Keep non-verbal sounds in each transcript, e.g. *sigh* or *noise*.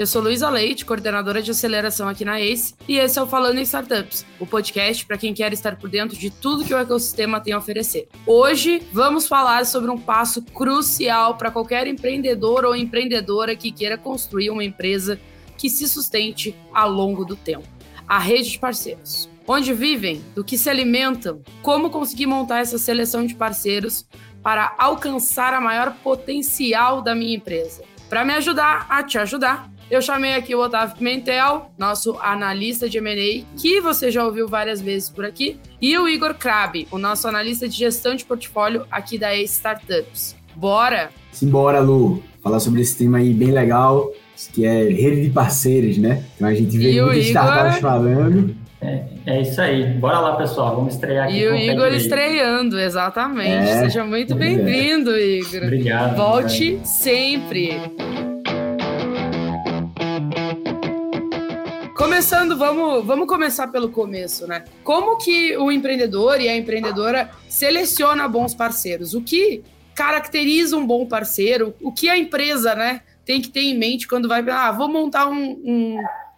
Eu sou Luísa Leite, coordenadora de aceleração aqui na ACE, e esse é o Falando em Startups, o podcast para quem quer estar por dentro de tudo que o ecossistema tem a oferecer. Hoje vamos falar sobre um passo crucial para qualquer empreendedor ou empreendedora que queira construir uma empresa que se sustente ao longo do tempo: a rede de parceiros. Onde vivem, do que se alimentam, como conseguir montar essa seleção de parceiros para alcançar a maior potencial da minha empresa. Para me ajudar a te ajudar, eu chamei aqui o Otávio Pimentel, nosso analista de M&A, que você já ouviu várias vezes por aqui, e o Igor Krabi, o nosso analista de gestão de portfólio aqui da Ace Startups. Bora? Simbora, Lu. Falar sobre esse tema aí bem legal, que é rede de parceiros, né? Então a gente vê muitas startups falando. É, é, isso aí. Bora lá, pessoal. Vamos estrear aqui. E o Igor estreando, exatamente. É, Seja muito bem-vindo, é. Igor. Obrigado. Volte obrigado. sempre. Começando, vamos, vamos começar pelo começo, né? Como que o empreendedor e a empreendedora seleciona bons parceiros? O que caracteriza um bom parceiro? O que a empresa, né, tem que ter em mente quando vai, ah, vou montar um, um,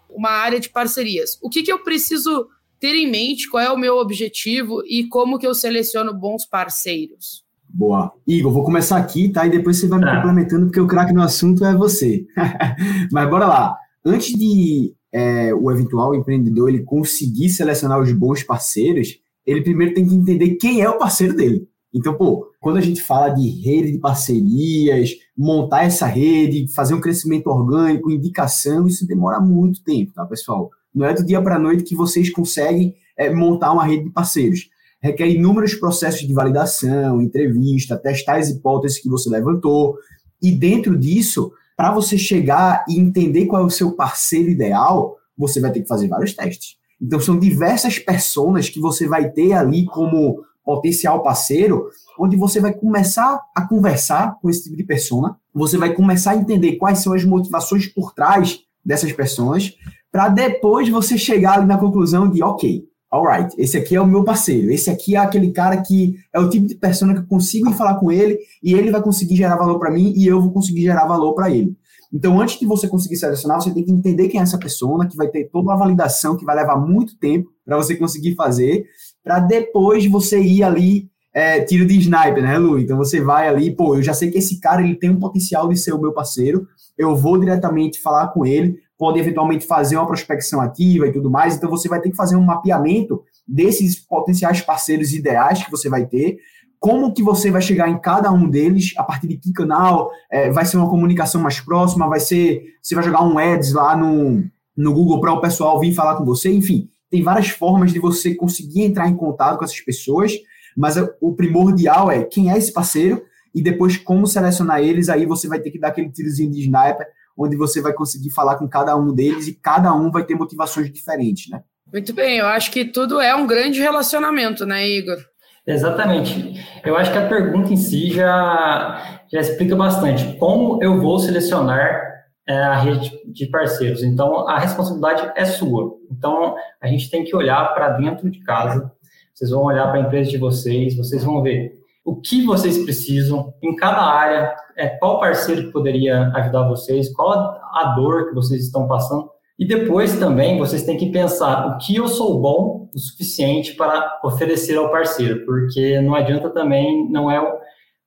uma área de parcerias? O que, que eu preciso ter em mente? Qual é o meu objetivo e como que eu seleciono bons parceiros? Boa. Igor, vou começar aqui, tá? E depois você vai me complementando, porque o craque no assunto é você. *laughs* Mas bora lá. Antes de é, o eventual empreendedor ele conseguir selecionar os bons parceiros, ele primeiro tem que entender quem é o parceiro dele. Então, pô, quando a gente fala de rede de parcerias, montar essa rede, fazer um crescimento orgânico, indicação, isso demora muito tempo, tá, pessoal? Não é do dia para a noite que vocês conseguem é, montar uma rede de parceiros. Requer inúmeros processos de validação, entrevista, testar as hipóteses que você levantou. E dentro disso, para você chegar e entender qual é o seu parceiro ideal, você vai ter que fazer vários testes. Então, são diversas pessoas que você vai ter ali como potencial parceiro, onde você vai começar a conversar com esse tipo de persona, você vai começar a entender quais são as motivações por trás dessas pessoas, para depois você chegar ali na conclusão de, ok, alright, esse aqui é o meu parceiro, esse aqui é aquele cara que é o tipo de persona que eu consigo ir falar com ele e ele vai conseguir gerar valor para mim e eu vou conseguir gerar valor para ele. Então, antes de você conseguir selecionar, você tem que entender quem é essa pessoa, que vai ter toda uma validação que vai levar muito tempo para você conseguir fazer, para depois você ir ali é, tiro de sniper, né, Lu? Então você vai ali, pô, eu já sei que esse cara ele tem um potencial de ser o meu parceiro, eu vou diretamente falar com ele, pode eventualmente fazer uma prospecção ativa e tudo mais. Então você vai ter que fazer um mapeamento desses potenciais parceiros ideais que você vai ter. Como que você vai chegar em cada um deles, a partir de que canal, é, vai ser uma comunicação mais próxima, vai ser, você vai jogar um ads lá no, no Google para o pessoal vir falar com você, enfim, tem várias formas de você conseguir entrar em contato com essas pessoas, mas o primordial é quem é esse parceiro e depois como selecionar eles, aí você vai ter que dar aquele tirozinho de sniper onde você vai conseguir falar com cada um deles e cada um vai ter motivações diferentes, né? Muito bem, eu acho que tudo é um grande relacionamento, né, Igor? Exatamente. Eu acho que a pergunta em si já, já explica bastante. Como eu vou selecionar é, a rede de parceiros? Então, a responsabilidade é sua. Então, a gente tem que olhar para dentro de casa. Vocês vão olhar para a empresa de vocês, vocês vão ver o que vocês precisam em cada área, é, qual parceiro que poderia ajudar vocês, qual a dor que vocês estão passando. E depois também vocês têm que pensar o que eu sou bom o suficiente para oferecer ao parceiro, porque não adianta também, não é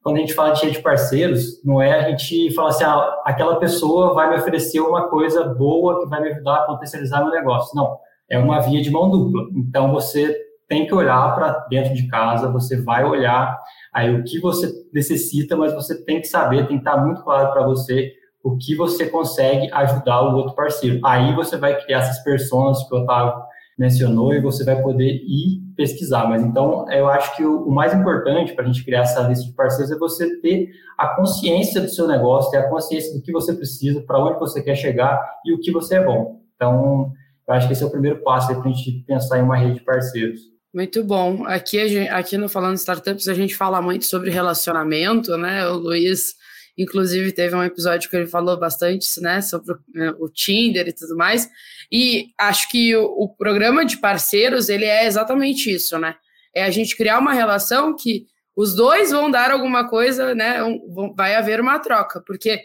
quando a gente fala de rede de parceiros, não é a gente falar assim, ah, aquela pessoa vai me oferecer uma coisa boa que vai me ajudar a potencializar meu negócio. Não, é uma via de mão dupla. Então você tem que olhar para dentro de casa, você vai olhar aí o que você necessita, mas você tem que saber, tem que estar muito claro para você o que você consegue ajudar o outro parceiro. Aí você vai criar essas pessoas que o Otávio mencionou e você vai poder ir pesquisar. Mas então, eu acho que o, o mais importante para a gente criar essa lista de parceiros é você ter a consciência do seu negócio, ter a consciência do que você precisa, para onde você quer chegar e o que você é bom. Então, eu acho que esse é o primeiro passo para a gente pensar em uma rede de parceiros. Muito bom. Aqui, aqui no Falando Startups a gente fala muito sobre relacionamento, né? O Luiz, inclusive, teve um episódio que ele falou bastante, né? Sobre o, né, o Tinder e tudo mais. E acho que o, o, programa de parceiros, ele é exatamente isso, né? É a gente criar uma relação que os dois vão dar alguma coisa, né? Um, vai haver uma troca, porque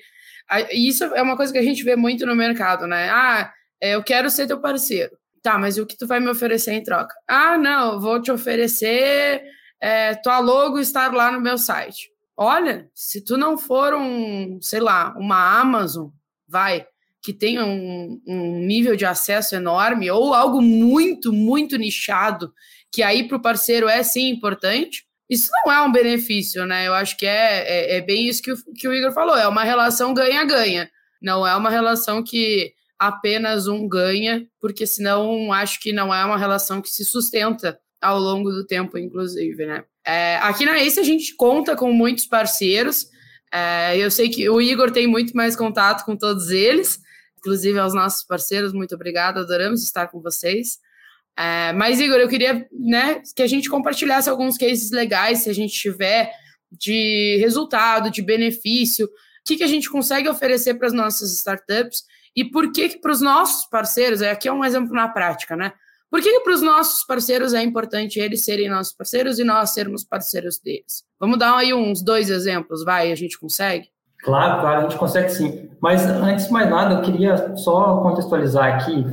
isso é uma coisa que a gente vê muito no mercado, né? Ah, é, eu quero ser teu parceiro. Tá, mas o que tu vai me oferecer em troca? Ah, não, vou te oferecer é, tua logo estar lá no meu site. Olha, se tu não for um, sei lá, uma Amazon, vai, que tenha um, um nível de acesso enorme, ou algo muito, muito nichado, que aí para o parceiro é sim importante, isso não é um benefício, né? Eu acho que é, é, é bem isso que o, que o Igor falou, é uma relação ganha-ganha, não é uma relação que apenas um ganha, porque senão acho que não é uma relação que se sustenta ao longo do tempo, inclusive, né? É, aqui na Ace a gente conta com muitos parceiros. É, eu sei que o Igor tem muito mais contato com todos eles, inclusive aos nossos parceiros. Muito obrigada, adoramos estar com vocês. É, mas, Igor, eu queria né, que a gente compartilhasse alguns cases legais, se a gente tiver, de resultado, de benefício, o que, que a gente consegue oferecer para as nossas startups e por que, que para os nossos parceiros, aqui é um exemplo na prática, né? Por que, que para os nossos parceiros é importante eles serem nossos parceiros e nós sermos parceiros deles? Vamos dar aí uns dois exemplos, vai, a gente consegue? Claro, claro, a gente consegue sim. Mas antes de mais nada, eu queria só contextualizar aqui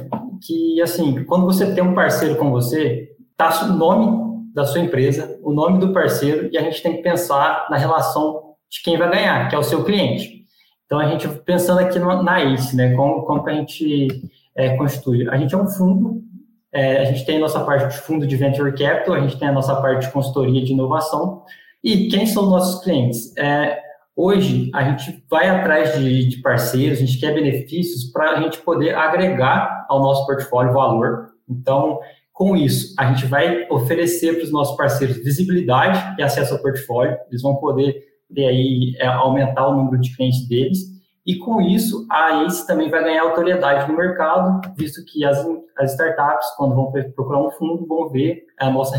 que, assim, quando você tem um parceiro com você, tá o nome da sua empresa, o nome do parceiro, e a gente tem que pensar na relação de quem vai ganhar, que é o seu cliente. Então, a gente pensando aqui no, na ACE, né, como, como que a gente é, constitui? A gente é um fundo, é, a gente tem a nossa parte de fundo de Venture Capital, a gente tem a nossa parte de consultoria de inovação, e quem são nossos clientes? É, hoje, a gente vai atrás de, de parceiros, a gente quer benefícios para a gente poder agregar ao nosso portfólio valor. Então, com isso, a gente vai oferecer para os nossos parceiros visibilidade e acesso ao portfólio, eles vão poder ter aí, é, aumentar o número de clientes deles, e com isso a ACE também vai ganhar autoridade no mercado, visto que as, as startups, quando vão procurar um fundo, vão ver a nossa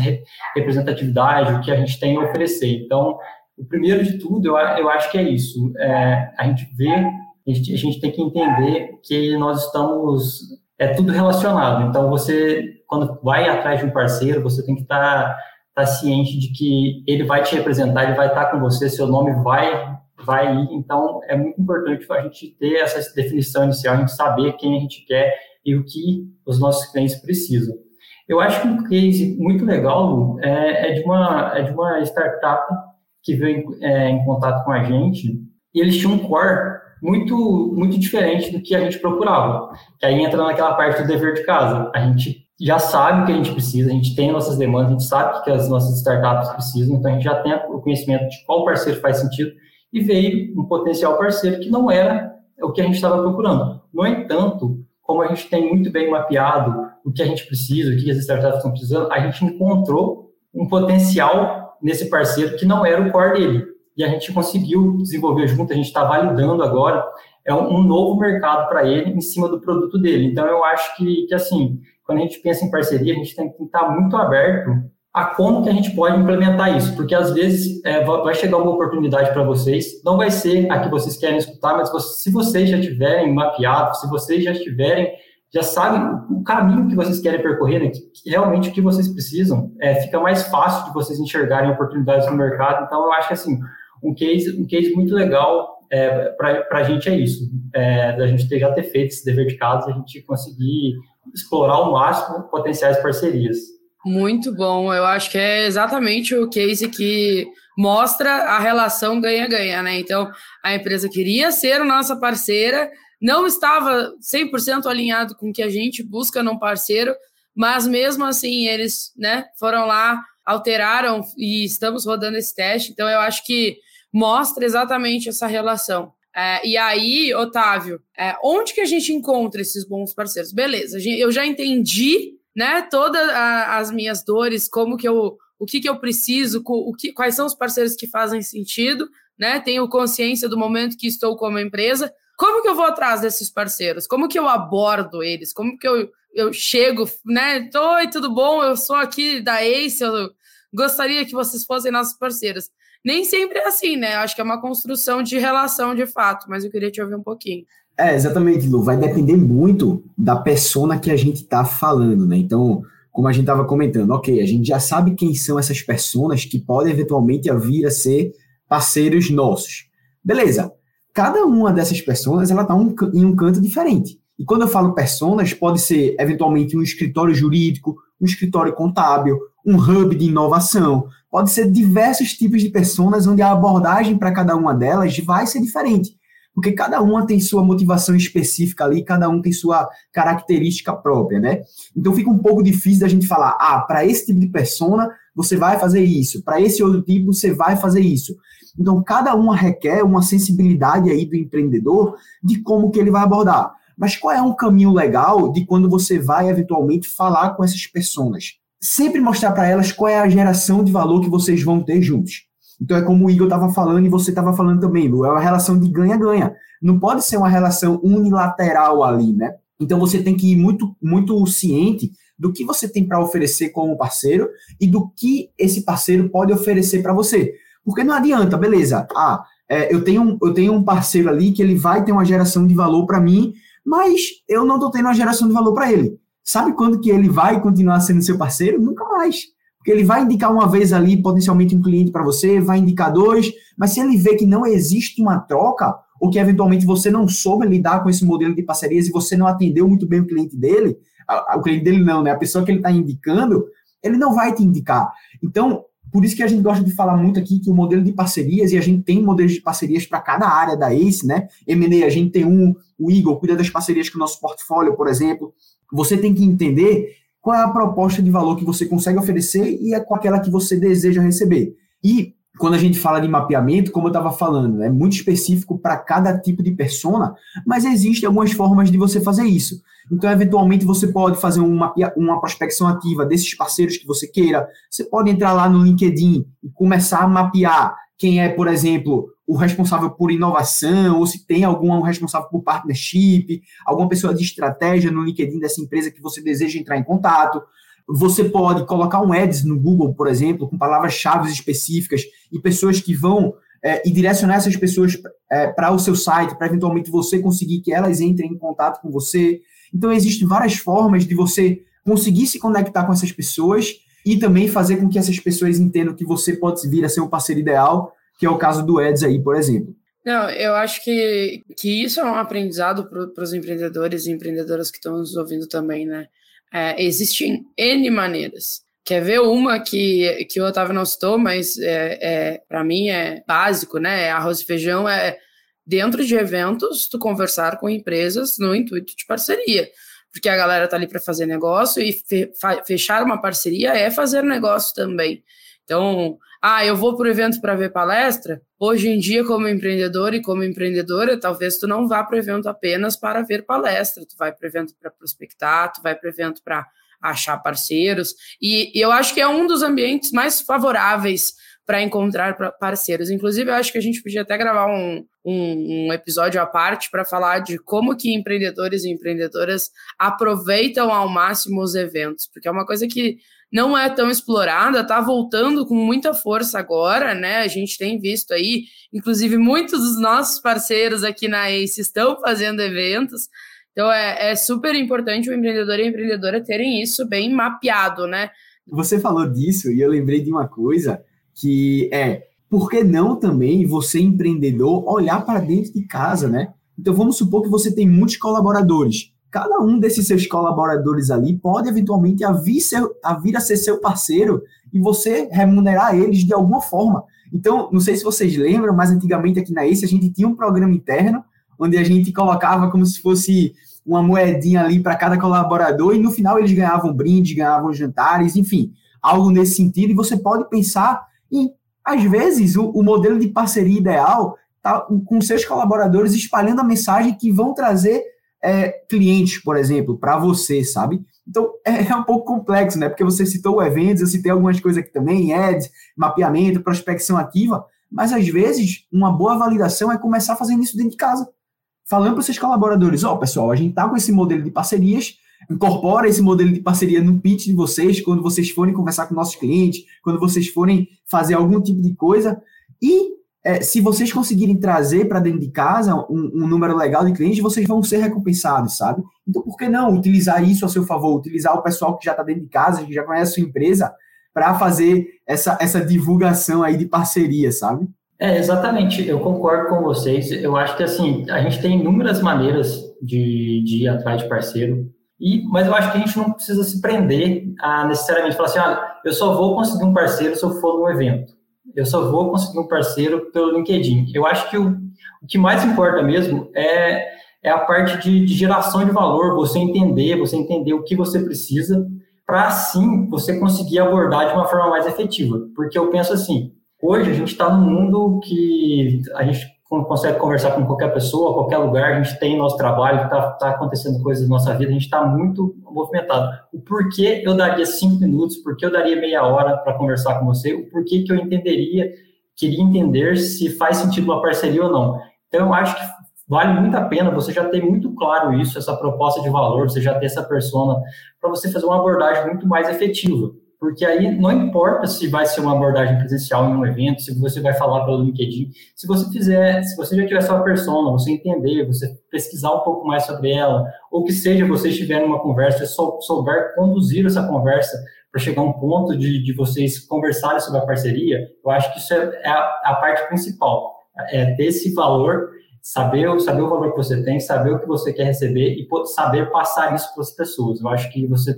representatividade, o que a gente tem a oferecer. Então, o primeiro de tudo, eu, eu acho que é isso, é, a gente vê, a gente, a gente tem que entender que nós estamos, é tudo relacionado, então você, quando vai atrás de um parceiro, você tem que estar tá tá ciente de que ele vai te representar, ele vai estar com você, seu nome vai vai ir. Então, é muito importante a gente ter essa definição inicial, a gente saber quem a gente quer e o que os nossos clientes precisam. Eu acho que um case muito legal é, é de, uma, é de uma startup que veio é, em contato com a gente e eles tinham um core muito, muito diferente do que a gente procurava. Que aí entra naquela parte do dever de casa. A gente já sabe o que a gente precisa, a gente tem nossas demandas, a gente sabe o que as nossas startups precisam, então a gente já tem o conhecimento de qual parceiro faz sentido e veio um potencial parceiro que não era o que a gente estava procurando. No entanto, como a gente tem muito bem mapeado o que a gente precisa, o que as startups estão precisando, a gente encontrou um potencial nesse parceiro que não era o core dele. E a gente conseguiu desenvolver junto, a gente está validando agora, é um, novo mercado para ele em cima do produto dele. Então, eu acho que, que assim, quando a gente pensa em parceria, a gente tem que estar muito aberto a como que a gente pode implementar isso, porque às vezes é, vai chegar uma oportunidade para vocês, não vai ser a que vocês querem escutar, mas se vocês já tiverem mapeado, se vocês já tiverem, já sabem o caminho que vocês querem percorrer, né, que, realmente o que vocês precisam, é, fica mais fácil de vocês enxergarem oportunidades no mercado. Então, eu acho que assim, um case, um case muito legal é, para a gente é isso, é, da gente ter, já ter feito esse dever de casa, a gente conseguir explorar ao máximo potenciais parcerias. Muito bom, eu acho que é exatamente o case que mostra a relação ganha-ganha, né? Então, a empresa queria ser nossa parceira, não estava 100% alinhado com o que a gente busca num parceiro, mas mesmo assim eles, né, foram lá, alteraram e estamos rodando esse teste. Então, eu acho que mostra exatamente essa relação. É, e aí, Otávio, é, onde que a gente encontra esses bons parceiros? Beleza, eu já entendi, né, todas as minhas dores, como que eu, o que que eu preciso, o que, quais são os parceiros que fazem sentido, né? Tenho consciência do momento que estou como empresa. Como que eu vou atrás desses parceiros? Como que eu abordo eles? Como que eu, eu chego, né? Oi, tudo bom? Eu sou aqui da Ace, eu gostaria que vocês fossem nossos parceiros. Nem sempre é assim, né? Acho que é uma construção de relação de fato, mas eu queria te ouvir um pouquinho. É, exatamente, Lu. Vai depender muito da persona que a gente está falando, né? Então, como a gente estava comentando, ok, a gente já sabe quem são essas pessoas que podem eventualmente vir a ser parceiros nossos. Beleza. cada uma dessas pessoas ela está um, em um canto diferente. E quando eu falo personas, pode ser eventualmente um escritório jurídico, um escritório contábil, um hub de inovação, pode ser diversos tipos de personas onde a abordagem para cada uma delas vai ser diferente porque cada uma tem sua motivação específica ali, cada um tem sua característica própria, né? Então fica um pouco difícil da gente falar, ah, para esse tipo de persona você vai fazer isso, para esse outro tipo você vai fazer isso. Então cada uma requer uma sensibilidade aí do empreendedor de como que ele vai abordar. Mas qual é um caminho legal de quando você vai eventualmente falar com essas pessoas? Sempre mostrar para elas qual é a geração de valor que vocês vão ter juntos. Então é como o Igor estava falando e você estava falando também, Lu, é uma relação de ganha-ganha. Não pode ser uma relação unilateral ali, né? Então você tem que ir muito, muito ciente do que você tem para oferecer como parceiro e do que esse parceiro pode oferecer para você. Porque não adianta, beleza, ah, é, eu, tenho, eu tenho um parceiro ali que ele vai ter uma geração de valor para mim, mas eu não estou tendo uma geração de valor para ele. Sabe quando que ele vai continuar sendo seu parceiro? Nunca mais. Porque ele vai indicar uma vez ali, potencialmente, um cliente para você, vai indicar dois, mas se ele vê que não existe uma troca, ou que eventualmente você não soube lidar com esse modelo de parcerias e você não atendeu muito bem o cliente dele, o cliente dele não, né? A pessoa que ele está indicando, ele não vai te indicar. Então, por isso que a gente gosta de falar muito aqui que o modelo de parcerias, e a gente tem modelos de parcerias para cada área da ACE, né? M&A, a gente tem um, o Igor cuida das parcerias com o nosso portfólio, por exemplo. Você tem que entender qual é a proposta de valor que você consegue oferecer e é com aquela que você deseja receber. E quando a gente fala de mapeamento, como eu estava falando, é muito específico para cada tipo de persona, mas existem algumas formas de você fazer isso. Então, eventualmente, você pode fazer uma, uma prospecção ativa desses parceiros que você queira. Você pode entrar lá no LinkedIn e começar a mapear quem é, por exemplo, o responsável por inovação, ou se tem algum responsável por partnership, alguma pessoa de estratégia no LinkedIn dessa empresa que você deseja entrar em contato. Você pode colocar um ads no Google, por exemplo, com palavras-chave específicas e pessoas que vão é, e direcionar essas pessoas é, para o seu site, para eventualmente você conseguir que elas entrem em contato com você. Então, existem várias formas de você conseguir se conectar com essas pessoas e também fazer com que essas pessoas entendam que você pode vir a ser um parceiro ideal, que é o caso do Eds aí, por exemplo. Não, eu acho que, que isso é um aprendizado para os empreendedores e empreendedoras que estão nos ouvindo também, né? É, existem N maneiras. Quer ver uma que, que o Otávio não citou, mas é, é para mim é básico, né? É arroz e feijão é dentro de eventos, tu conversar com empresas no intuito de parceria porque a galera tá ali para fazer negócio e fe fechar uma parceria é fazer negócio também. Então, ah, eu vou para o evento para ver palestra. Hoje em dia, como empreendedor e como empreendedora, talvez tu não vá para o evento apenas para ver palestra. Tu vai para o evento para prospectar, tu vai para o evento para achar parceiros. E, e eu acho que é um dos ambientes mais favoráveis para encontrar parceiros. Inclusive, eu acho que a gente podia até gravar um, um, um episódio à parte para falar de como que empreendedores e empreendedoras aproveitam ao máximo os eventos, porque é uma coisa que não é tão explorada, está voltando com muita força agora, né? A gente tem visto aí, inclusive muitos dos nossos parceiros aqui na ACE estão fazendo eventos. Então é, é super importante o empreendedor e a empreendedora terem isso bem mapeado, né? Você falou disso e eu lembrei de uma coisa que é por que não também você, empreendedor, olhar para dentro de casa, né? Então vamos supor que você tem muitos colaboradores. Cada um desses seus colaboradores ali pode eventualmente a vir, ser, a vir a ser seu parceiro e você remunerar eles de alguma forma. Então, não sei se vocês lembram, mas antigamente aqui na ACE a gente tinha um programa interno onde a gente colocava como se fosse uma moedinha ali para cada colaborador e no final eles ganhavam brindes, ganhavam jantares, enfim, algo nesse sentido. E você pode pensar e, às vezes, o, o modelo de parceria ideal tá com seus colaboradores espalhando a mensagem que vão trazer é, clientes, por exemplo, para você, sabe? Então, é, é, um pouco complexo, né? Porque você citou eventos, eu citei algumas coisas aqui também, ads, mapeamento, prospecção ativa, mas às vezes uma boa validação é começar fazendo isso dentro de casa. Falando para os seus colaboradores, ó, oh, pessoal, a gente tá com esse modelo de parcerias, incorpora esse modelo de parceria no pitch de vocês, quando vocês forem conversar com nossos clientes, quando vocês forem fazer algum tipo de coisa. E é, se vocês conseguirem trazer para dentro de casa um, um, número legal de clientes, vocês vão ser recompensados, sabe? Então, por que não utilizar isso a seu favor? Utilizar o pessoal que já está dentro de casa, que já conhece a sua empresa, para fazer essa, essa divulgação aí de parceria, sabe? É, exatamente, eu concordo com vocês. Eu acho que assim, a gente tem inúmeras maneiras de, de ir atrás de parceiro, e, mas eu acho que a gente não precisa se prender a necessariamente falar assim, ah, eu só vou conseguir um parceiro se eu for num evento. Eu só vou conseguir um parceiro pelo LinkedIn. Eu acho que o, o que mais importa mesmo é, é a parte de, de geração de valor, você entender, você entender o que você precisa, para assim você conseguir abordar de uma forma mais efetiva. Porque eu penso assim, Hoje a gente está num mundo que a gente consegue conversar com qualquer pessoa, qualquer lugar, a gente tem nosso trabalho, está tá acontecendo coisas na nossa vida, a gente está muito movimentado. O porquê eu daria cinco minutos, por que eu daria meia hora para conversar com você, o porquê que eu entenderia, queria entender se faz sentido uma parceria ou não. Então, eu acho que vale muito a pena você já ter muito claro isso, essa proposta de valor, você já ter essa persona, para você fazer uma abordagem muito mais efetiva porque aí não importa se vai ser uma abordagem presencial em um evento, se você vai falar pelo LinkedIn, se você fizer, se você já tiver sua persona, você entender, você pesquisar um pouco mais sobre ela, ou que seja você estiver numa conversa, sou, souber conduzir essa conversa para chegar a um ponto de, de vocês conversarem sobre a parceria, eu acho que isso é, é a, a, parte principal, é ter esse valor, saber, saber o valor que você tem, saber o que você quer receber e saber passar isso para as pessoas. Eu acho que você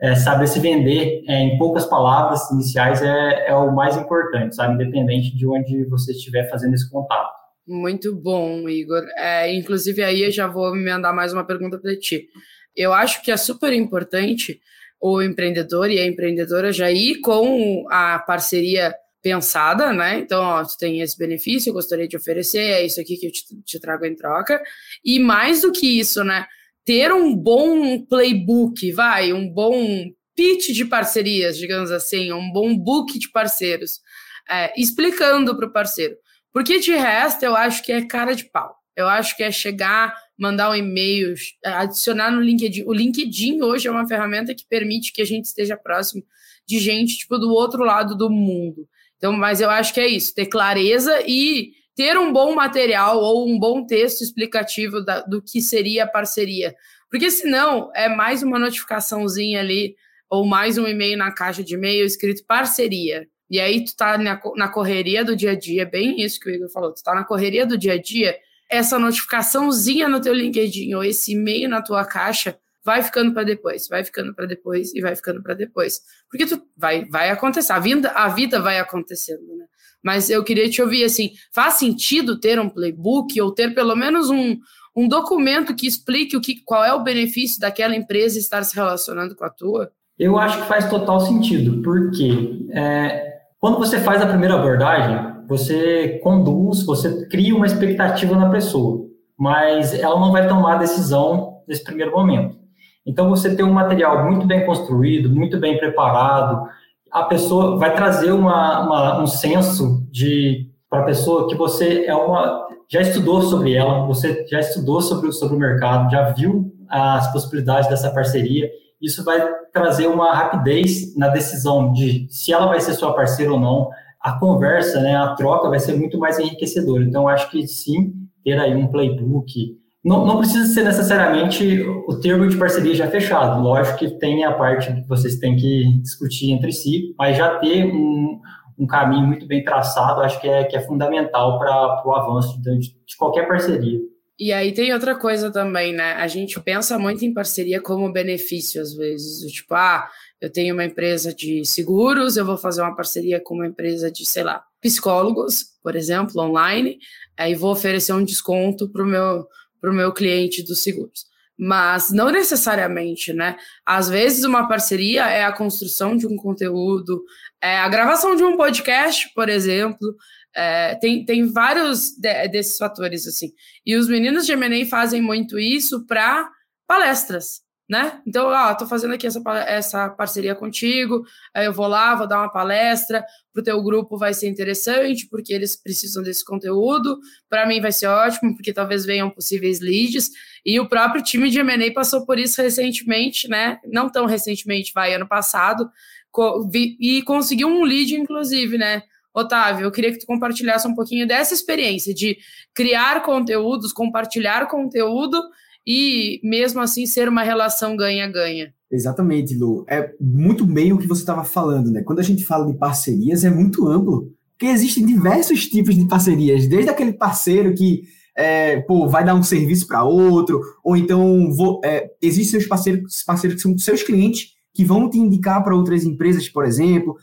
é, saber se vender é, em poucas palavras iniciais é, é o mais importante, sabe? Independente de onde você estiver fazendo esse contato. Muito bom, Igor. É, inclusive, aí eu já vou me mandar mais uma pergunta para ti. Eu acho que é super importante o empreendedor e a empreendedora já ir com a parceria pensada, né? Então, ó, tu tem esse benefício, eu gostaria de oferecer, é isso aqui que eu te, te trago em troca. E mais do que isso, né? Ter um bom playbook, vai, um bom pitch de parcerias, digamos assim, um bom book de parceiros, é, explicando para o parceiro. Porque de resto, eu acho que é cara de pau. Eu acho que é chegar, mandar um e-mail, adicionar no LinkedIn. O LinkedIn hoje é uma ferramenta que permite que a gente esteja próximo de gente, tipo, do outro lado do mundo. Então, mas eu acho que é isso, ter clareza e ter um bom material ou um bom texto explicativo da, do que seria a parceria. Porque senão é mais uma notificaçãozinha ali, ou mais um e-mail na caixa de e-mail escrito parceria. E aí tu tá na, na correria do dia a dia, bem isso que o Igor falou, tu tá na correria do dia a dia, essa notificaçãozinha no teu LinkedIn ou esse e-mail na tua caixa vai ficando para depois, vai ficando para depois e vai ficando para depois. Porque tu vai vai acontecer, a vida, a vida vai acontecendo, né? Mas eu queria te ouvir assim: faz sentido ter um playbook ou ter pelo menos um, um documento que explique o que, qual é o benefício daquela empresa estar se relacionando com a tua? Eu acho que faz total sentido, porque é, quando você faz a primeira abordagem, você conduz, você cria uma expectativa na pessoa, mas ela não vai tomar a decisão nesse primeiro momento. Então, você tem um material muito bem construído, muito bem preparado, a pessoa vai trazer uma, uma um senso de para a pessoa que você é uma já estudou sobre ela, você já estudou sobre, sobre o mercado, já viu as possibilidades dessa parceria. Isso vai trazer uma rapidez na decisão de se ela vai ser sua parceira ou não. A conversa, né, a troca vai ser muito mais enriquecedora. Então, acho que sim, ter aí um playbook, não, não, precisa ser necessariamente o termo de parceria já fechado. Lógico que tem a parte que vocês têm que discutir entre si, mas já ter um, um caminho muito bem traçado, acho que é, que é fundamental para o avanço de, de qualquer parceria. E aí tem outra coisa também, né? A gente pensa muito em parceria como benefício, às vezes. Tipo, ah, eu tenho uma empresa de seguros, eu vou fazer uma parceria com uma empresa de, sei lá, psicólogos, por exemplo, online, aí vou oferecer um desconto para o meu para o meu cliente dos seguros. Mas não necessariamente, né? Às vezes uma parceria é a construção de um conteúdo, é a gravação de um podcast, por exemplo. É, tem, tem vários de, desses fatores, assim. E os meninos de M&A fazem muito isso para palestras né? Então, ó, tô fazendo aqui essa, essa parceria contigo, aí eu vou lá, vou dar uma palestra, pro teu grupo vai ser interessante, porque eles precisam desse conteúdo, para mim vai ser ótimo, porque talvez venham possíveis leads, e o próprio time de M&A passou por isso recentemente, né? Não tão recentemente, vai, ano passado, e conseguiu um lead, inclusive, né? Otávio, eu queria que tu compartilhasse um pouquinho dessa experiência de criar conteúdos, compartilhar conteúdo e mesmo assim ser uma relação ganha-ganha. Exatamente, Lu. É muito bem o que você estava falando, né? Quando a gente fala de parcerias, é muito amplo. Porque existem diversos tipos de parcerias, desde aquele parceiro que é, pô, vai dar um serviço para outro, ou então vou, é, existem seus parceiros, parceiros que são seus clientes que vão te indicar para outras empresas, por exemplo.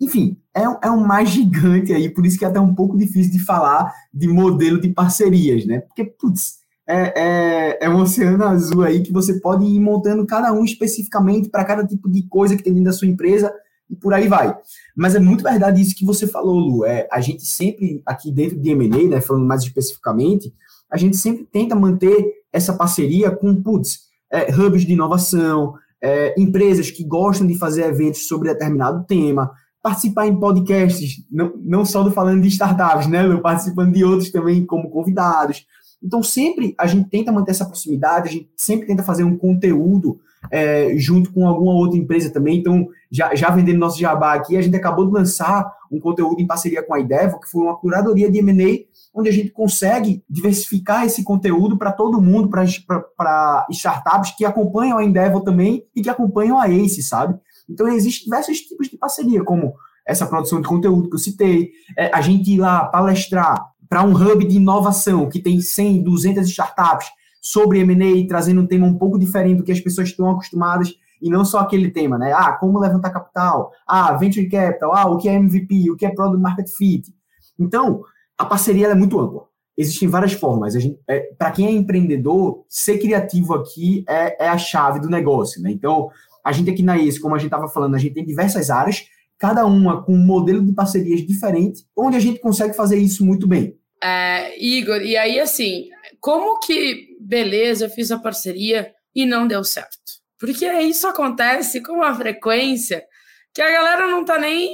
Enfim, é, é um mais gigante aí, por isso que é até um pouco difícil de falar de modelo de parcerias, né? Porque, putz, é, é, é um oceano azul aí que você pode ir montando cada um especificamente para cada tipo de coisa que tem dentro da sua empresa e por aí vai. Mas é muito verdade isso que você falou, Lu. É, a gente sempre, aqui dentro de M&A, né, falando mais especificamente, a gente sempre tenta manter essa parceria com, putz, é, hubs de inovação, é, empresas que gostam de fazer eventos sobre determinado tema, participar em podcasts, não, não só do falando de startups, né, Lu, participando de outros também como convidados. Então, sempre a gente tenta manter essa proximidade, a gente sempre tenta fazer um conteúdo é, junto com alguma outra empresa também. Então, já, já vendendo nosso jabá aqui, a gente acabou de lançar um conteúdo em parceria com a Idevo, que foi uma curadoria de M&A, onde a gente consegue diversificar esse conteúdo para todo mundo, para startups que acompanham a Endeavor também e que acompanham a Ace, sabe? Então, existem diversos tipos de parceria, como essa produção de conteúdo que eu citei, é, a gente ir lá palestrar para um hub de inovação que tem 100, 200 startups sobre M&A, trazendo um tema um pouco diferente do que as pessoas estão acostumadas e não só aquele tema, né? Ah, como levantar capital, ah, venture capital, ah, o que é MVP, o que é product market fit. Então, a parceria é muito ampla. Existem várias formas. É, Para quem é empreendedor, ser criativo aqui é, é, a chave do negócio, né? Então, a gente aqui na IS, como a gente estava falando, a gente tem diversas áreas, cada uma com um modelo de parcerias diferente, onde a gente consegue fazer isso muito bem. É, Igor, e aí assim, como que, beleza, eu fiz a parceria e não deu certo? Porque isso acontece com uma frequência que a galera não tá nem,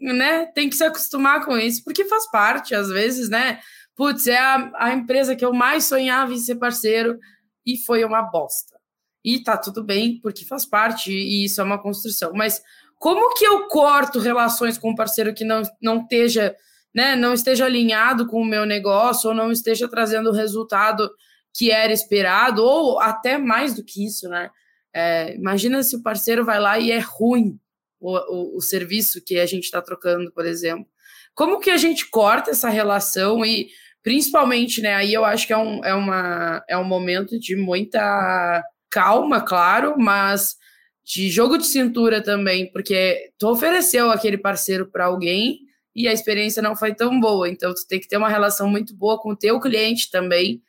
né, tem que se acostumar com isso, porque faz parte, às vezes, né, putz, é a, a empresa que eu mais sonhava em ser parceiro e foi uma bosta. E tá tudo bem, porque faz parte e isso é uma construção, mas como que eu corto relações com um parceiro que não, não esteja né, não esteja alinhado com o meu negócio ou não esteja trazendo o resultado que era esperado, ou até mais do que isso, né? É, imagina se o parceiro vai lá e é ruim o, o, o serviço que a gente está trocando, por exemplo. Como que a gente corta essa relação e, principalmente, né? Aí eu acho que é um, é uma, é um momento de muita calma, claro, mas de jogo de cintura também, porque tu ofereceu aquele parceiro para alguém e a experiência não foi tão boa. Então, tu tem que ter uma relação muito boa com o teu cliente também,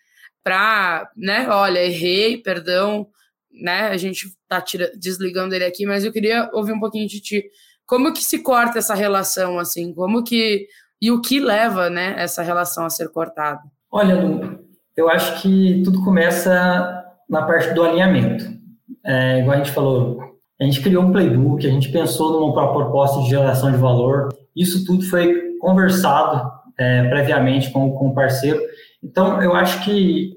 para, né, olha, errei, perdão, né, a gente tá tira, desligando ele aqui, mas eu queria ouvir um pouquinho de ti. Como que se corta essa relação, assim? Como que... E o que leva, né, essa relação a ser cortada? Olha, Lu, eu acho que tudo começa na parte do alinhamento. É, igual a gente falou, a gente criou um playbook, a gente pensou numa proposta de geração de valor, isso tudo foi conversado é, previamente com, com o parceiro. Então, eu acho que,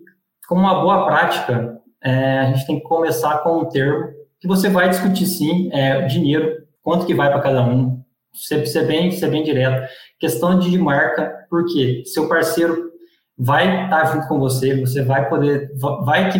como uma boa prática, é, a gente tem que começar com um termo que você vai discutir, sim, é, dinheiro, quanto que vai para cada um, ser, ser, bem, ser bem direto. Questão de marca, porque seu parceiro vai estar junto com você, você vai poder, vai que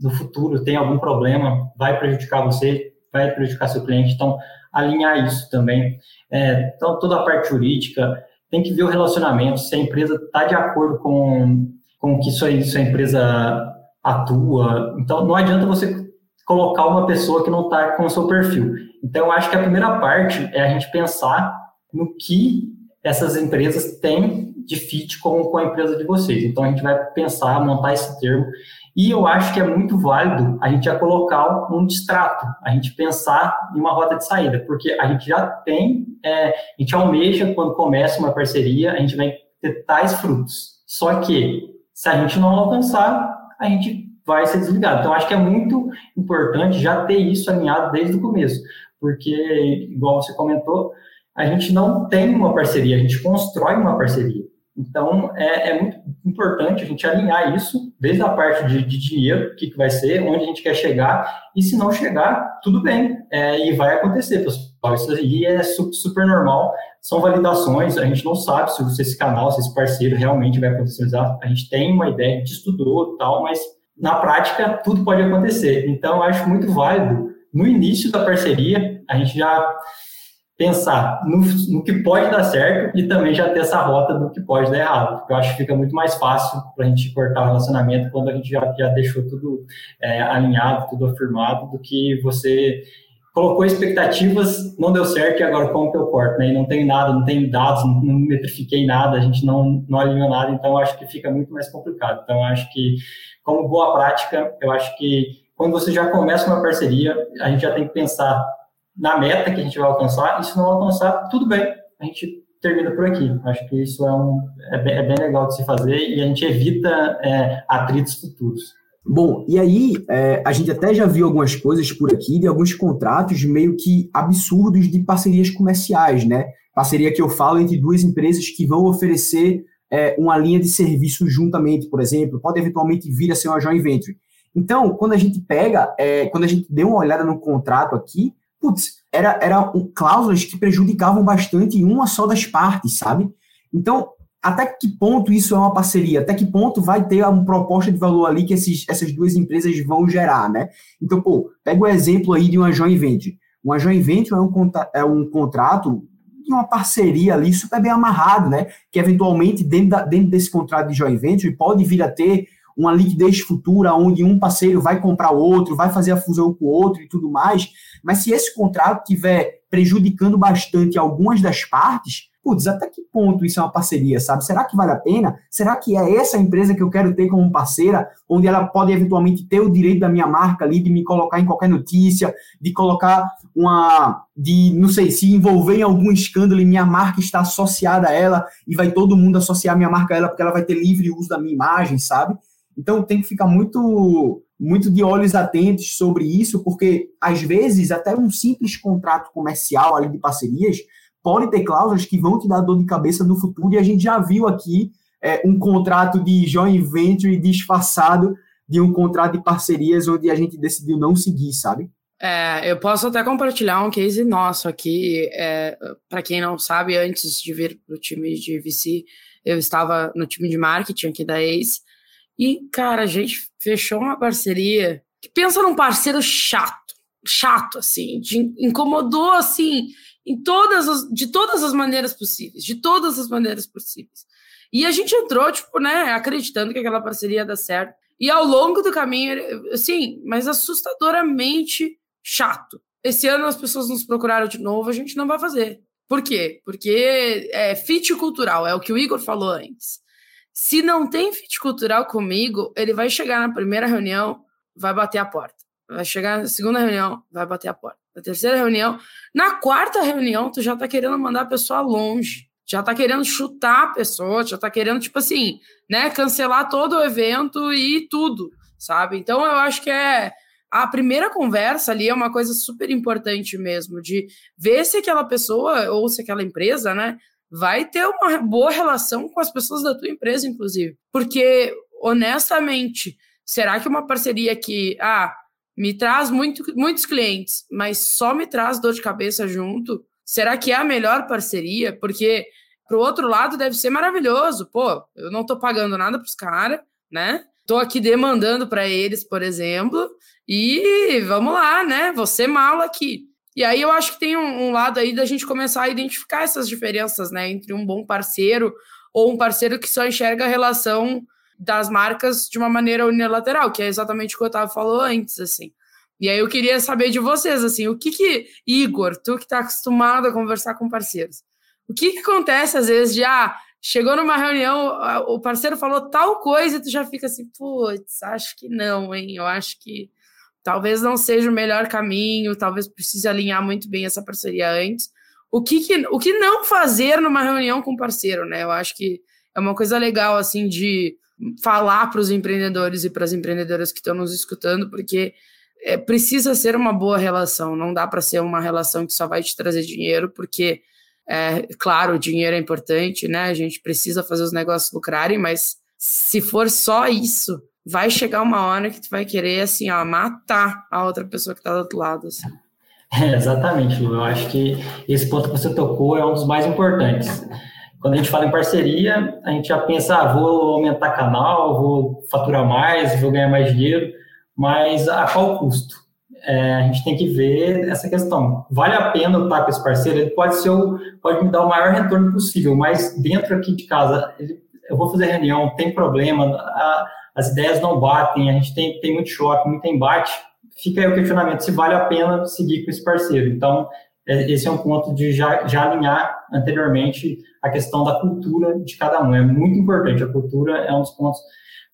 no futuro tem algum problema, vai prejudicar você, vai prejudicar seu cliente. Então, alinhar isso também. É, então, toda a parte jurídica, tem que ver o relacionamento, se a empresa está de acordo com, com o que sua, sua empresa atua. Então, não adianta você colocar uma pessoa que não está com o seu perfil. Então, eu acho que a primeira parte é a gente pensar no que essas empresas têm de fit com, com a empresa de vocês. Então, a gente vai pensar, montar esse termo e eu acho que é muito válido a gente já colocar um distrato, a gente pensar em uma rota de saída, porque a gente já tem, é, a gente almeja quando começa uma parceria, a gente vai ter tais frutos. Só que se a gente não alcançar, a gente vai ser desligado. Então, acho que é muito importante já ter isso alinhado desde o começo, porque, igual você comentou, a gente não tem uma parceria, a gente constrói uma parceria. Então, é, é, muito importante a gente alinhar isso, desde a parte de, de dinheiro, o que, que vai ser, onde a gente quer chegar, e se não chegar, tudo bem, é, e vai acontecer, pessoal. Isso aí é super, normal, são validações, a gente não sabe se esse canal, se esse parceiro realmente vai acontecer. A gente tem uma ideia, a gente estudou tal, mas na prática tudo pode acontecer. Então, eu acho muito válido, no início da parceria, a gente já pensar no, no, que pode dar certo e também já ter essa rota do que pode dar errado, porque eu acho que fica muito mais fácil para a gente cortar o relacionamento quando a gente já, já deixou tudo é, alinhado, tudo afirmado, do que você colocou expectativas, não deu certo e agora como que eu corto, né? E não tem nada, não tem dados, não, não metrifiquei nada, a gente não, não alinhou nada, então acho que fica muito mais complicado. Então acho que, como boa prática, eu acho que quando você já começa uma parceria, a gente já tem que pensar na meta que a gente vai alcançar, e se não alcançar, tudo bem, a gente termina por aqui. Acho que isso é, um, é, bem, é bem legal de se fazer e a gente evita é, atritos futuros. Bom, e aí é, a gente até já viu algumas coisas por aqui de alguns contratos meio que absurdos de parcerias comerciais, né? Parceria que eu falo entre duas empresas que vão oferecer é, uma linha de serviço juntamente, por exemplo, pode eventualmente vir a ser uma joint venture. Então, quando a gente pega, é, quando a gente deu uma olhada no contrato aqui, putz, era, era cláusulas que prejudicavam bastante uma só das partes, sabe? Então, até que ponto isso é uma parceria? Até que ponto vai ter uma proposta de valor ali que esses, essas duas empresas vão gerar, né? Então, pô, pega o exemplo aí de uma joint venture. Uma joint venture é um, é um contrato de uma parceria ali super bem amarrado, né? Que eventualmente, dentro, da, dentro desse contrato de joint venture, pode vir a ter uma liquidez futura onde um parceiro vai comprar outro, vai fazer a fusão com o outro e tudo mais. Mas se esse contrato estiver prejudicando bastante algumas das partes, putz, até que ponto isso é uma parceria, sabe? Será que vale a pena? Será que é essa empresa que eu quero ter como parceira, onde ela pode eventualmente ter o direito da minha marca ali, de me colocar em qualquer notícia, de colocar uma. de, não sei, se envolver em algum escândalo e minha marca está associada a ela e vai todo mundo associar minha marca a ela porque ela vai ter livre uso da minha imagem, sabe? Então tem que ficar muito muito de olhos atentos sobre isso, porque às vezes até um simples contrato comercial ali de parcerias pode ter cláusulas que vão te dar dor de cabeça no futuro, e a gente já viu aqui é, um contrato de joint venture disfarçado de um contrato de parcerias onde a gente decidiu não seguir, sabe? É, eu posso até compartilhar um case nosso aqui. É, para quem não sabe, antes de vir para o time de VC, eu estava no time de marketing aqui da Ace. E, cara, a gente fechou uma parceria que pensa num parceiro chato, chato, assim, de, incomodou, assim, em todas as, de todas as maneiras possíveis, de todas as maneiras possíveis. E a gente entrou, tipo, né, acreditando que aquela parceria ia dar certo. E ao longo do caminho, assim, mas assustadoramente chato. Esse ano as pessoas nos procuraram de novo, a gente não vai fazer. Por quê? Porque é fit cultural, é o que o Igor falou antes. Se não tem fit cultural comigo, ele vai chegar na primeira reunião, vai bater a porta. Vai chegar na segunda reunião, vai bater a porta. Na terceira reunião, na quarta reunião, tu já tá querendo mandar a pessoa longe. Já tá querendo chutar a pessoa, já tá querendo, tipo assim, né, cancelar todo o evento e tudo, sabe? Então eu acho que é a primeira conversa ali é uma coisa super importante mesmo, de ver se aquela pessoa ou se aquela empresa, né, vai ter uma boa relação com as pessoas da tua empresa, inclusive. Porque, honestamente, será que uma parceria que, ah, me traz muito, muitos clientes, mas só me traz dor de cabeça junto, será que é a melhor parceria? Porque, pro outro lado, deve ser maravilhoso. Pô, eu não tô pagando nada pros caras, né? Tô aqui demandando para eles, por exemplo, e vamos lá, né? Você mal aqui. E aí eu acho que tem um, um, lado aí da gente começar a identificar essas diferenças, né, entre um bom parceiro ou um parceiro que só enxerga a relação das marcas de uma maneira unilateral, que é exatamente o que eu estava falando antes, assim. E aí eu queria saber de vocês, assim, o que que, Igor, tu que está acostumado a conversar com parceiros, o que que acontece às vezes de, ah, chegou numa reunião, o parceiro falou tal coisa e tu já fica assim, putz, acho que não, hein, eu acho que talvez não seja o melhor caminho, talvez precise alinhar muito bem essa parceria antes. O que, que o que não fazer numa reunião com parceiro, né? Eu acho que é uma coisa legal, assim, de falar para os empreendedores e para as empreendedoras que estão nos escutando, porque é, precisa ser uma boa relação, não dá para ser uma relação que só vai te trazer dinheiro, porque, é, claro, o dinheiro é importante, né? A gente precisa fazer os negócios lucrarem, mas se for só isso, vai chegar uma hora que tu vai querer, assim, ó, matar a outra pessoa que está do outro lado, assim. *laughs* É, exatamente, Lu. Eu acho que esse ponto que você tocou é um dos mais importantes. Quando a gente fala em parceria, a gente já pensa, ah, vou aumentar canal, vou faturar mais, vou ganhar mais dinheiro, mas a qual custo? é, a gente tem que ver essa questão. Vale a pena eu estar com esse parceiro? Ele pode ser o, pode me dar o maior retorno possível, mas dentro aqui de casa, ele, eu vou fazer reunião, tem problema, a, as ideias não batem, a gente tem, tem muito choque, muito embate. Fica aí o questionamento se vale a pena seguir com esse parceiro. Então, é, esse é um ponto de já, já alinhar anteriormente a questão da cultura de cada um. É muito importante, a cultura é um dos pontos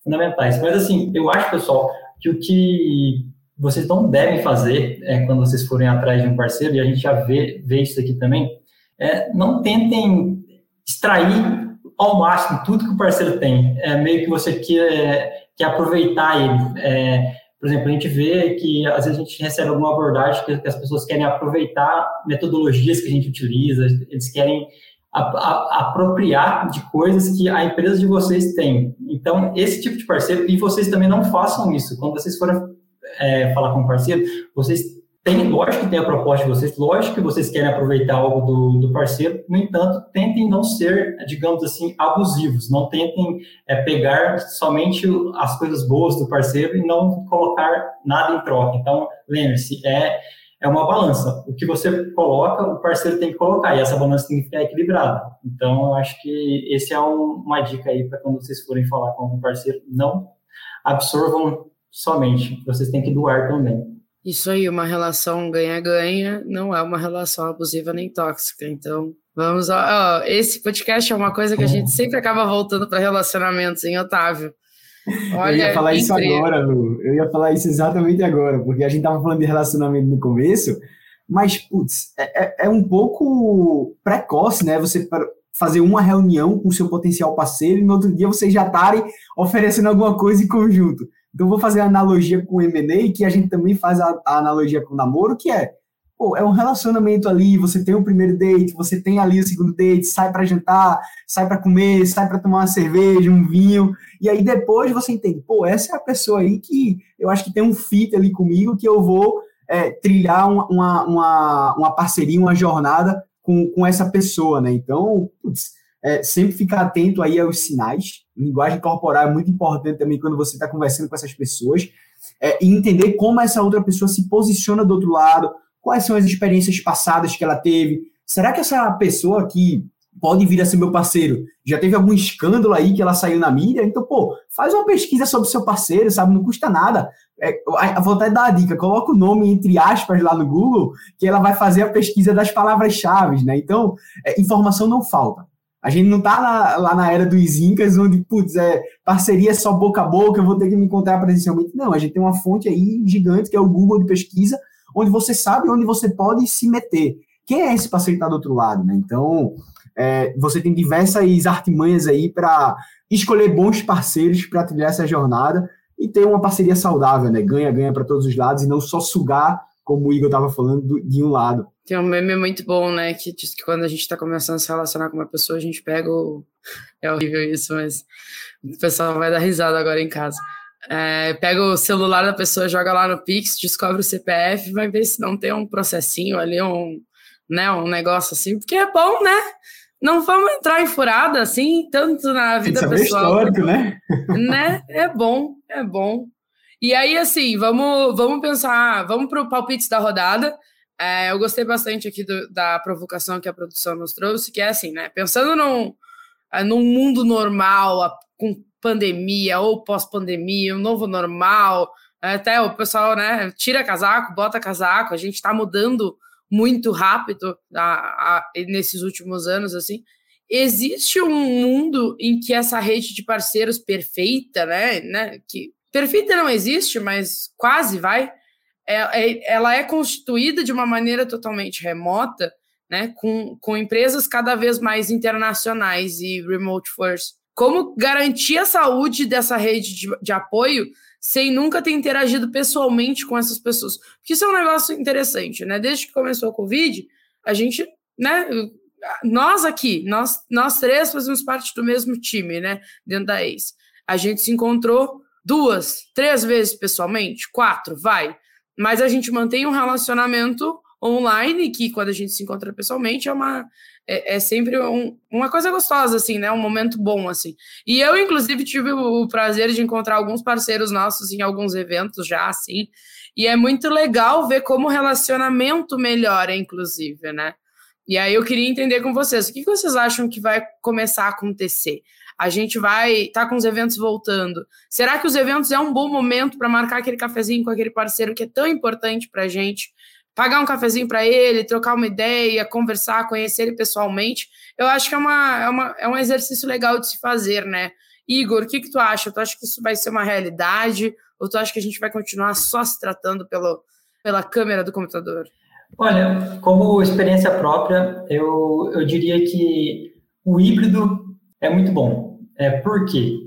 fundamentais. Mas, assim, eu acho, pessoal, que o que vocês não devem fazer é, quando vocês forem atrás de um parceiro, e a gente já vê, vê isso aqui também, é, não tentem extrair ao máximo tudo que o parceiro tem. É meio que você quer, quer aproveitar ele. É, por exemplo, a gente vê que às vezes a gente recebe alguma abordagem que, que as pessoas querem aproveitar metodologias que a gente utiliza, eles querem a, a, apropriar de coisas que a empresa de vocês tem. Então, esse tipo de parceiro, e vocês também não façam isso. Quando vocês forem é, falar com um parceiro, vocês têm, lógico que tem a proposta de vocês, lógico que vocês querem aproveitar algo do, do parceiro, no entanto, tentem não ser, digamos assim, abusivos, não tentem é, pegar somente as coisas boas do parceiro e não colocar nada em troca. Então, lembre-se, é, é uma balança. O que você coloca, o parceiro tem que colocar, e essa balança tem que ficar equilibrada. Então, acho que esse é um, uma dica aí para quando vocês forem falar com algum parceiro, não absorvam somente, vocês têm que doar também. Isso aí, uma relação ganha-ganha não é uma relação abusiva nem tóxica. Então, vamos. Ó, esse podcast é uma coisa que a gente sempre acaba voltando para relacionamentos, hein, Otávio? Olha, eu ia falar isso agora, Lu. Eu ia falar isso exatamente agora, porque a gente tava falando de relacionamento no começo, mas, putz, é, é, é um pouco precoce, né? Você fazer uma reunião com o seu potencial parceiro e no outro dia vocês já estarem oferecendo alguma coisa em conjunto. Então, vou fazer a analogia com o M&A, que a gente também faz a, a, analogia com o namoro, que é, pô, é um relacionamento ali, você tem o primeiro date, você tem ali o segundo date, sai para jantar, sai para comer, sai para tomar uma cerveja, um vinho, e aí depois você entende, pô, essa é a pessoa aí que eu acho que tem um fit ali comigo, que eu vou é, trilhar uma, uma, uma parceria, uma jornada com, com essa pessoa, né? Então, putz, é, sempre ficar atento aí aos sinais. Linguagem corporal é muito importante também quando você está conversando com essas pessoas. É, e entender como essa outra pessoa se posiciona do outro lado, quais são as experiências passadas que ela teve. Será que essa pessoa que pode vir a ser meu parceiro já teve algum escândalo aí que ela saiu na mídia? Então, pô, faz uma pesquisa sobre o seu parceiro, sabe? Não custa nada. É, vou até dar a dica, coloca o nome entre aspas lá no Google, que ela vai fazer a pesquisa das palavras-chave, né? Então, é, informação não falta. A gente não tá lá, lá na era dos Incas, onde, putz, é parceria só boca a boca, eu vou ter que me encontrar presencialmente. Não, a gente tem uma fonte aí gigante, que é o Google de pesquisa, onde você sabe onde você pode se meter. Quem é esse parceiro que está do outro lado, né? Então, é, você tem diversas artimanhas aí para escolher bons parceiros para trilhar essa jornada e ter uma parceria saudável, né? Ganha-ganha para todos os lados e não só sugar, como o Igor estava falando, de um lado. Tem um meme muito bom, né? Que diz que quando a gente tá começando a se relacionar com uma pessoa, a gente pega o. *laughs* É horrível isso, mas o pessoal vai dar risada agora em casa. É, pega o celular da pessoa, joga lá no Pix, descobre o CPF, vai ver se não tem um processinho ali, um, né, um negócio assim, porque é bom, né? Não vamos entrar em furada assim, tanto na vida que pessoal. histórico, né? *laughs* né? É bom, é bom. E aí, assim, vamos, vamos pensar, vamos para o palpite da rodada. É, eu gostei bastante aqui do, da provocação que a produção nos trouxe, que é assim, né? Pensando num, é, num mundo normal, com pandemia ou pós-pandemia, um novo normal, até o pessoal, né, tira casaco, bota casaco, a gente está mudando muito rápido a, a, nesses últimos anos, assim. Existe um mundo em que essa rede de parceiros perfeita, né, né, que perfeita não existe, mas quase vai, é, é, ela é constituída de uma maneira totalmente remota, né, com, com empresas cada vez mais internacionais e remote first. Como garantir a saúde dessa rede de, de apoio sem nunca ter interagido pessoalmente com essas pessoas? Porque isso é um negócio interessante, né? Desde que começou a Covid, a gente, né, nós aqui, nós, nós três fazemos parte do mesmo time, né, dentro da ACE. A gente se encontrou duas, três vezes pessoalmente, quatro, vai mas a gente mantém um relacionamento online, que quando a gente se encontra pessoalmente é uma é, é sempre um, uma coisa gostosa, assim, né? Um momento bom, assim. E eu, inclusive, tive o, o prazer de encontrar alguns parceiros nossos em alguns eventos já, assim, e é muito legal ver como o relacionamento melhora, inclusive, né? E aí eu queria entender com vocês, o que vocês acham que vai começar a acontecer? A gente vai estar tá com os eventos voltando. Será que os eventos é um bom momento para marcar aquele cafezinho com aquele parceiro que é tão importante para a gente? pagar um cafezinho para ele, trocar uma ideia, conversar, conhecer ele pessoalmente, eu acho que é, uma, é, uma, é um exercício legal de se fazer, né? Igor, o que, que tu acha? Tu acha que isso vai ser uma realidade? Ou tu acha que a gente vai continuar só se tratando pelo, pela câmera do computador? Olha, como experiência própria, eu, eu diria que o híbrido é muito bom. É porque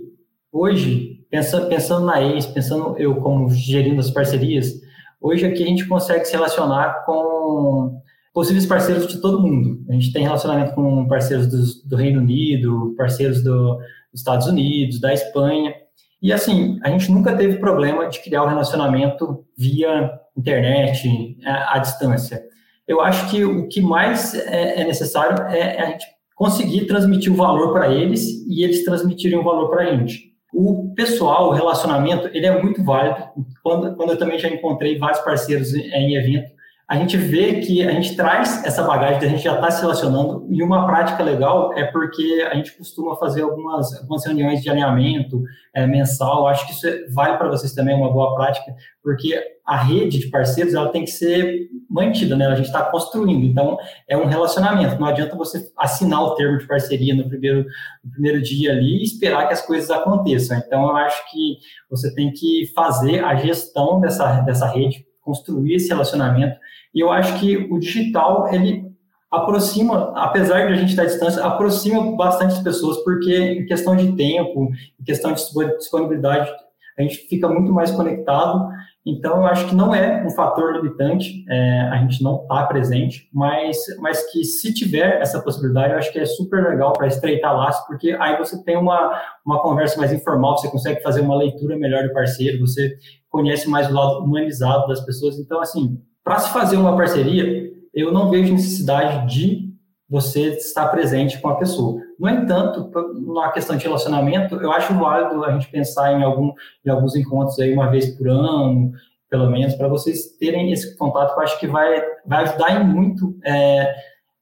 hoje, pensando, pensando na ex, pensando eu como gerindo as parcerias, Hoje aqui a gente consegue se relacionar com possíveis parceiros de todo mundo. A gente tem relacionamento com parceiros do, do Reino Unido, parceiros do, dos Estados Unidos, da Espanha. E assim, a gente nunca teve problema de criar o um relacionamento via internet, à, à, distância. Eu acho que o que mais é, é necessário é, é a gente conseguir transmitir o valor para eles e eles transmitirem o valor para a gente. O pessoal, o relacionamento, ele é muito válido. Quando, quando eu também já encontrei vários parceiros em evento, a gente vê que a gente traz essa bagagem, a gente já está se relacionando, e uma prática legal é porque a gente costuma fazer algumas, algumas reuniões de alinhamento é, mensal, acho que isso é, vale para vocês também, uma boa prática, porque a rede de parceiros, ela tem que ser mantida, né, a gente está construindo, então é um relacionamento, não adianta você assinar o termo de parceria no primeiro, no primeiro dia ali e esperar que as coisas aconteçam, então eu acho que você tem que fazer a gestão dessa, dessa rede, construir esse relacionamento, e eu acho que o digital, ele aproxima, apesar de a gente estar à distância, aproxima bastante as pessoas, porque em questão de tempo, em questão de disponibilidade, a gente fica muito mais conectado. Então, eu acho que não é um fator limitante é, a gente não estar tá presente, mas, mas que se tiver essa possibilidade, eu acho que é super legal para estreitar laços, porque aí você tem uma, uma conversa mais informal, você consegue fazer uma leitura melhor do parceiro, você conhece mais o lado humanizado das pessoas. Então, assim, para se fazer uma parceria, eu não vejo necessidade de você estar presente com a pessoa. No entanto, na questão de relacionamento, eu acho válido a gente pensar em, algum, em alguns encontros aí uma vez por ano, pelo menos, para vocês terem esse contato, eu acho que vai, vai ajudar em muito é,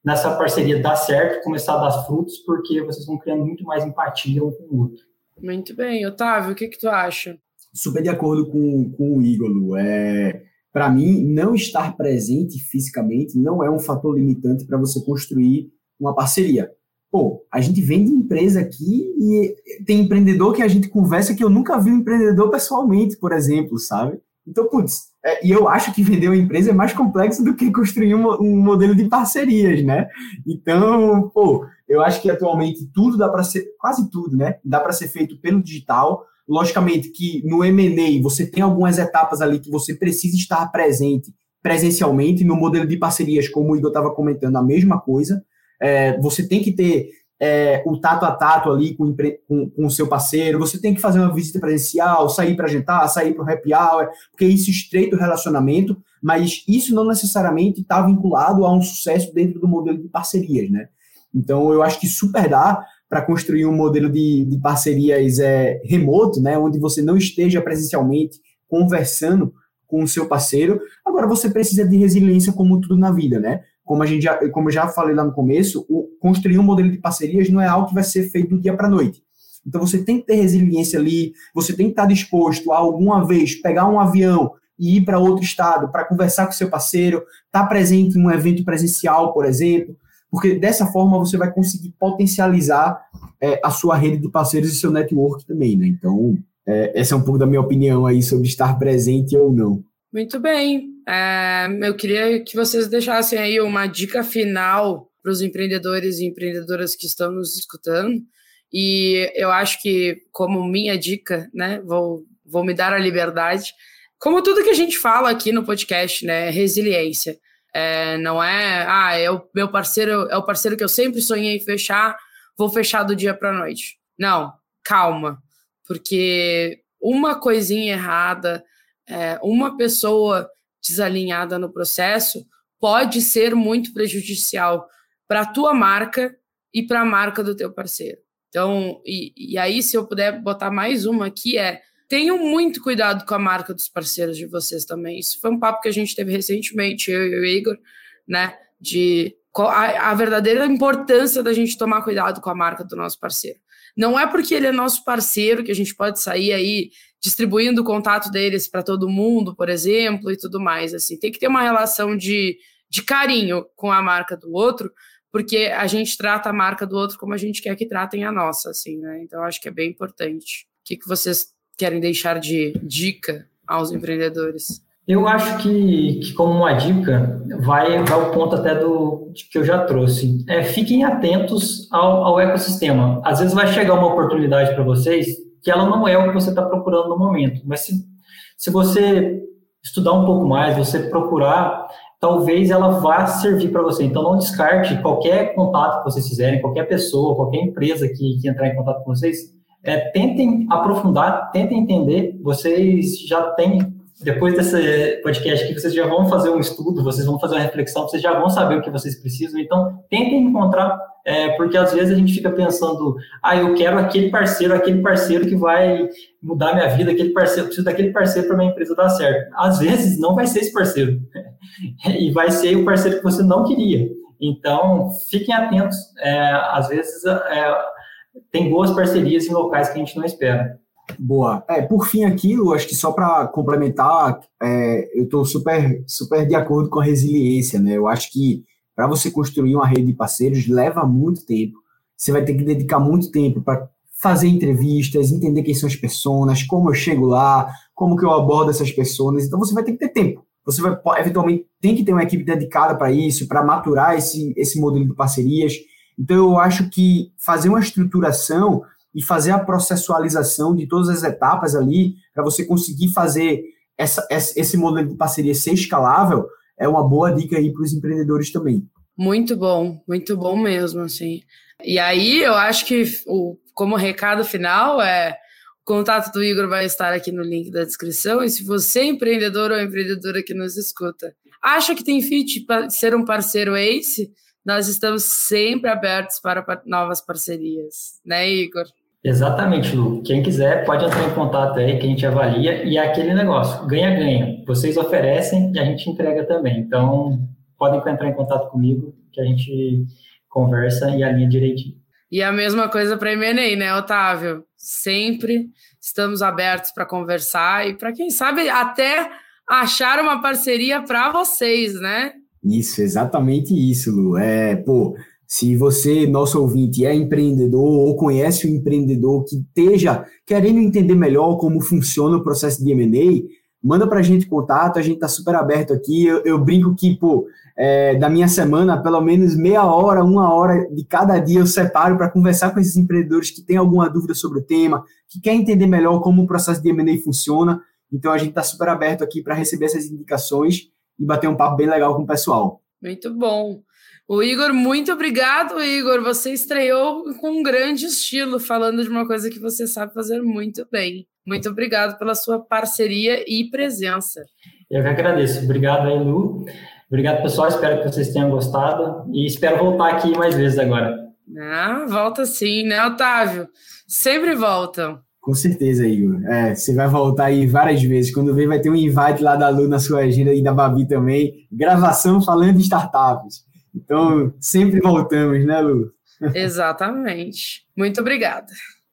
nessa parceria dar certo, começar a dar frutos, porque vocês vão criando muito mais empatia um com o outro. Muito bem. Otávio, o que, que tu acha? Super de acordo com, com o Igor. É, para mim, não estar presente fisicamente não é um fator limitante para você construir uma parceria. Pô, a gente vende empresa aqui e tem empreendedor que a gente conversa que eu nunca vi um empreendedor pessoalmente, por exemplo, sabe? Então, putz, é, e eu acho que vender uma empresa é mais complexo do que construir um, um modelo de parcerias, né? Então, pô, eu acho que atualmente tudo dá para ser, quase tudo, né? Dá para ser feito pelo digital, Logicamente que no M&A você tem algumas etapas ali que você precisa estar presente presencialmente, no modelo de parcerias, como o Igor estava comentando, a mesma coisa. É, você tem que ter é, o tato a tato ali com, com, com, o seu parceiro, você tem que fazer uma visita presencial, sair para jantar, sair para o happy hour, porque isso estreita o relacionamento, mas isso não necessariamente está vinculado a um sucesso dentro do modelo de parcerias, né? Então, eu acho que super dá para construir um modelo de, de parcerias é, remoto, né, onde você não esteja presencialmente conversando com o seu parceiro. Agora você precisa de resiliência como tudo na vida, né? Como a gente já, como eu já falei lá no começo, o, construir um modelo de parcerias não é algo que vai ser feito do dia para noite. Então você tem que ter resiliência ali, você tem que estar disposto a alguma vez pegar um avião e ir para outro estado para conversar com seu parceiro, estar tá presente em um evento presencial, por exemplo, porque dessa forma você vai conseguir potencializar é, a sua rede de parceiros e seu network também, né? Então, é, essa é um pouco da minha opinião aí sobre estar presente ou não. Muito bem. É, eu queria que vocês deixassem aí uma dica final para os empreendedores e empreendedoras que estão nos escutando. E eu acho que, como minha dica, né, vou, vou me dar a liberdade. Como tudo que a gente fala aqui no podcast, né, resiliência. É, não é, ah, é o meu parceiro, é o parceiro que eu sempre sonhei fechar, vou fechar do dia para noite. Não, calma, porque uma coisinha errada, é, uma pessoa desalinhada no processo pode ser muito prejudicial para a tua marca e para a marca do teu parceiro. Então, e, e aí, se eu puder botar mais uma aqui, é tenham muito cuidado com a marca dos parceiros de vocês também. Isso foi um papo que a gente teve recentemente, eu e o Igor, né? De a, a verdadeira importância da gente tomar cuidado com a marca do nosso parceiro. Não é porque ele é nosso parceiro que a gente pode sair aí distribuindo o contato deles para todo mundo, por exemplo, e tudo mais. Assim, tem que ter uma relação de, de carinho com a marca do outro, porque a gente trata a marca do outro como a gente quer que tratem a nossa, assim, né? Então acho que é bem importante. O que, que vocês querem deixar de dica aos empreendedores? Eu acho que, que como uma dica, vai, vai o ponto até do que eu já trouxe. É, fiquem atentos ao, ao ecossistema. Às vezes vai chegar uma oportunidade para vocês que ela não é o que você está procurando no momento. Mas se, se você estudar um pouco mais, você procurar, talvez ela vá servir para você. Então, não descarte qualquer contato que vocês fizerem, qualquer pessoa, qualquer empresa que, que entrar em contato com vocês. É, tentem aprofundar, tentem entender. Vocês já têm depois desse podcast aqui, vocês já vão fazer um estudo, vocês vão fazer uma reflexão, vocês já vão saber o que vocês precisam. Então, tentem encontrar, é, porque às vezes a gente fica pensando, ah, eu quero aquele parceiro, aquele parceiro que vai mudar minha vida, aquele parceiro, eu preciso daquele parceiro para minha empresa dar certo. Às vezes não vai ser esse parceiro, *laughs* e vai ser o parceiro que você não queria. Então, fiquem atentos, é, às vezes é, tem boas parcerias em locais que a gente não espera. Boa. É, por fim aqui, Lu, acho que só para complementar, é, eu estou super, super de acordo com a resiliência, né? Eu acho que para você construir uma rede de parceiros leva muito tempo. Você vai ter que dedicar muito tempo para fazer entrevistas, entender quem são as pessoas, como eu chego lá, como que eu abordo essas pessoas. Então você vai ter que ter tempo. Você vai eventualmente tem que ter uma equipe dedicada para isso, para maturar esse, esse modelo de parcerias. Então eu acho que fazer uma estruturação e fazer a processualização de todas as etapas ali, para você conseguir fazer essa, esse modelo de parceria ser escalável, é uma boa dica aí para os empreendedores também. Muito bom, muito bom mesmo, assim. E aí eu acho que o, como recado final é o contato do Igor vai estar aqui no link da descrição. E se você é empreendedor ou empreendedora que nos escuta, acha que tem fit para ser um parceiro ACE, nós estamos sempre abertos para novas parcerias, né, Igor? Exatamente, Lu. Quem quiser pode entrar em contato aí que a gente avalia e é aquele negócio, ganha-ganha. Vocês oferecem e a gente entrega também. Então, podem entrar em contato comigo que a gente conversa e alinha direitinho. E a mesma coisa para M&A, né, Otávio? Sempre estamos abertos para conversar e para quem sabe até achar uma parceria para vocês, né? Isso, exatamente isso, Lu. É, pô, se você, nosso ouvinte, é empreendedor ou conhece um empreendedor que esteja querendo entender melhor como funciona o processo de M&A, manda para a gente contato, a gente está super aberto aqui. Eu, eu brinco que, pô, é, da minha semana, pelo menos meia hora, uma hora de cada dia eu separo para conversar com esses empreendedores que têm alguma dúvida sobre o tema, que quer entender melhor como o processo de M&A funciona. Então a gente está super aberto aqui para receber essas indicações e bater um papo bem legal com o pessoal. Muito bom. O Igor, muito obrigado, Igor. Você estreou com um grande estilo, falando de uma coisa que você sabe fazer muito bem. Muito obrigado pela sua parceria e presença. Eu que agradeço. Obrigado aí, Lu. Obrigado, pessoal. Espero que vocês tenham gostado e espero voltar aqui mais vezes agora. Ah, volta sim, né, Otávio? Sempre voltam. Com certeza, Igor. É, você vai voltar aí várias vezes. Quando vem, vai ter um invite lá da Lu na sua agenda e da Babi também. Gravação falando de startups. Então, sempre voltamos, né, Lu? Exatamente. Muito obrigada.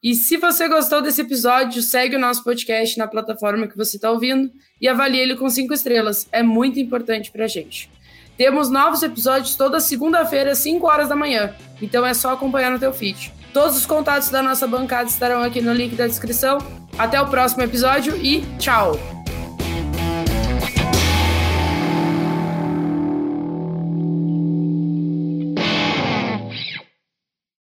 E se você gostou desse episódio, segue o nosso podcast na plataforma que você está ouvindo e avalie ele com cinco estrelas. É muito importante para a gente. Temos novos episódios toda segunda-feira, às 5 horas da manhã. Então é só acompanhar no teu feed. Todos os contatos da nossa bancada estarão aqui no link da descrição. Até o próximo episódio e tchau!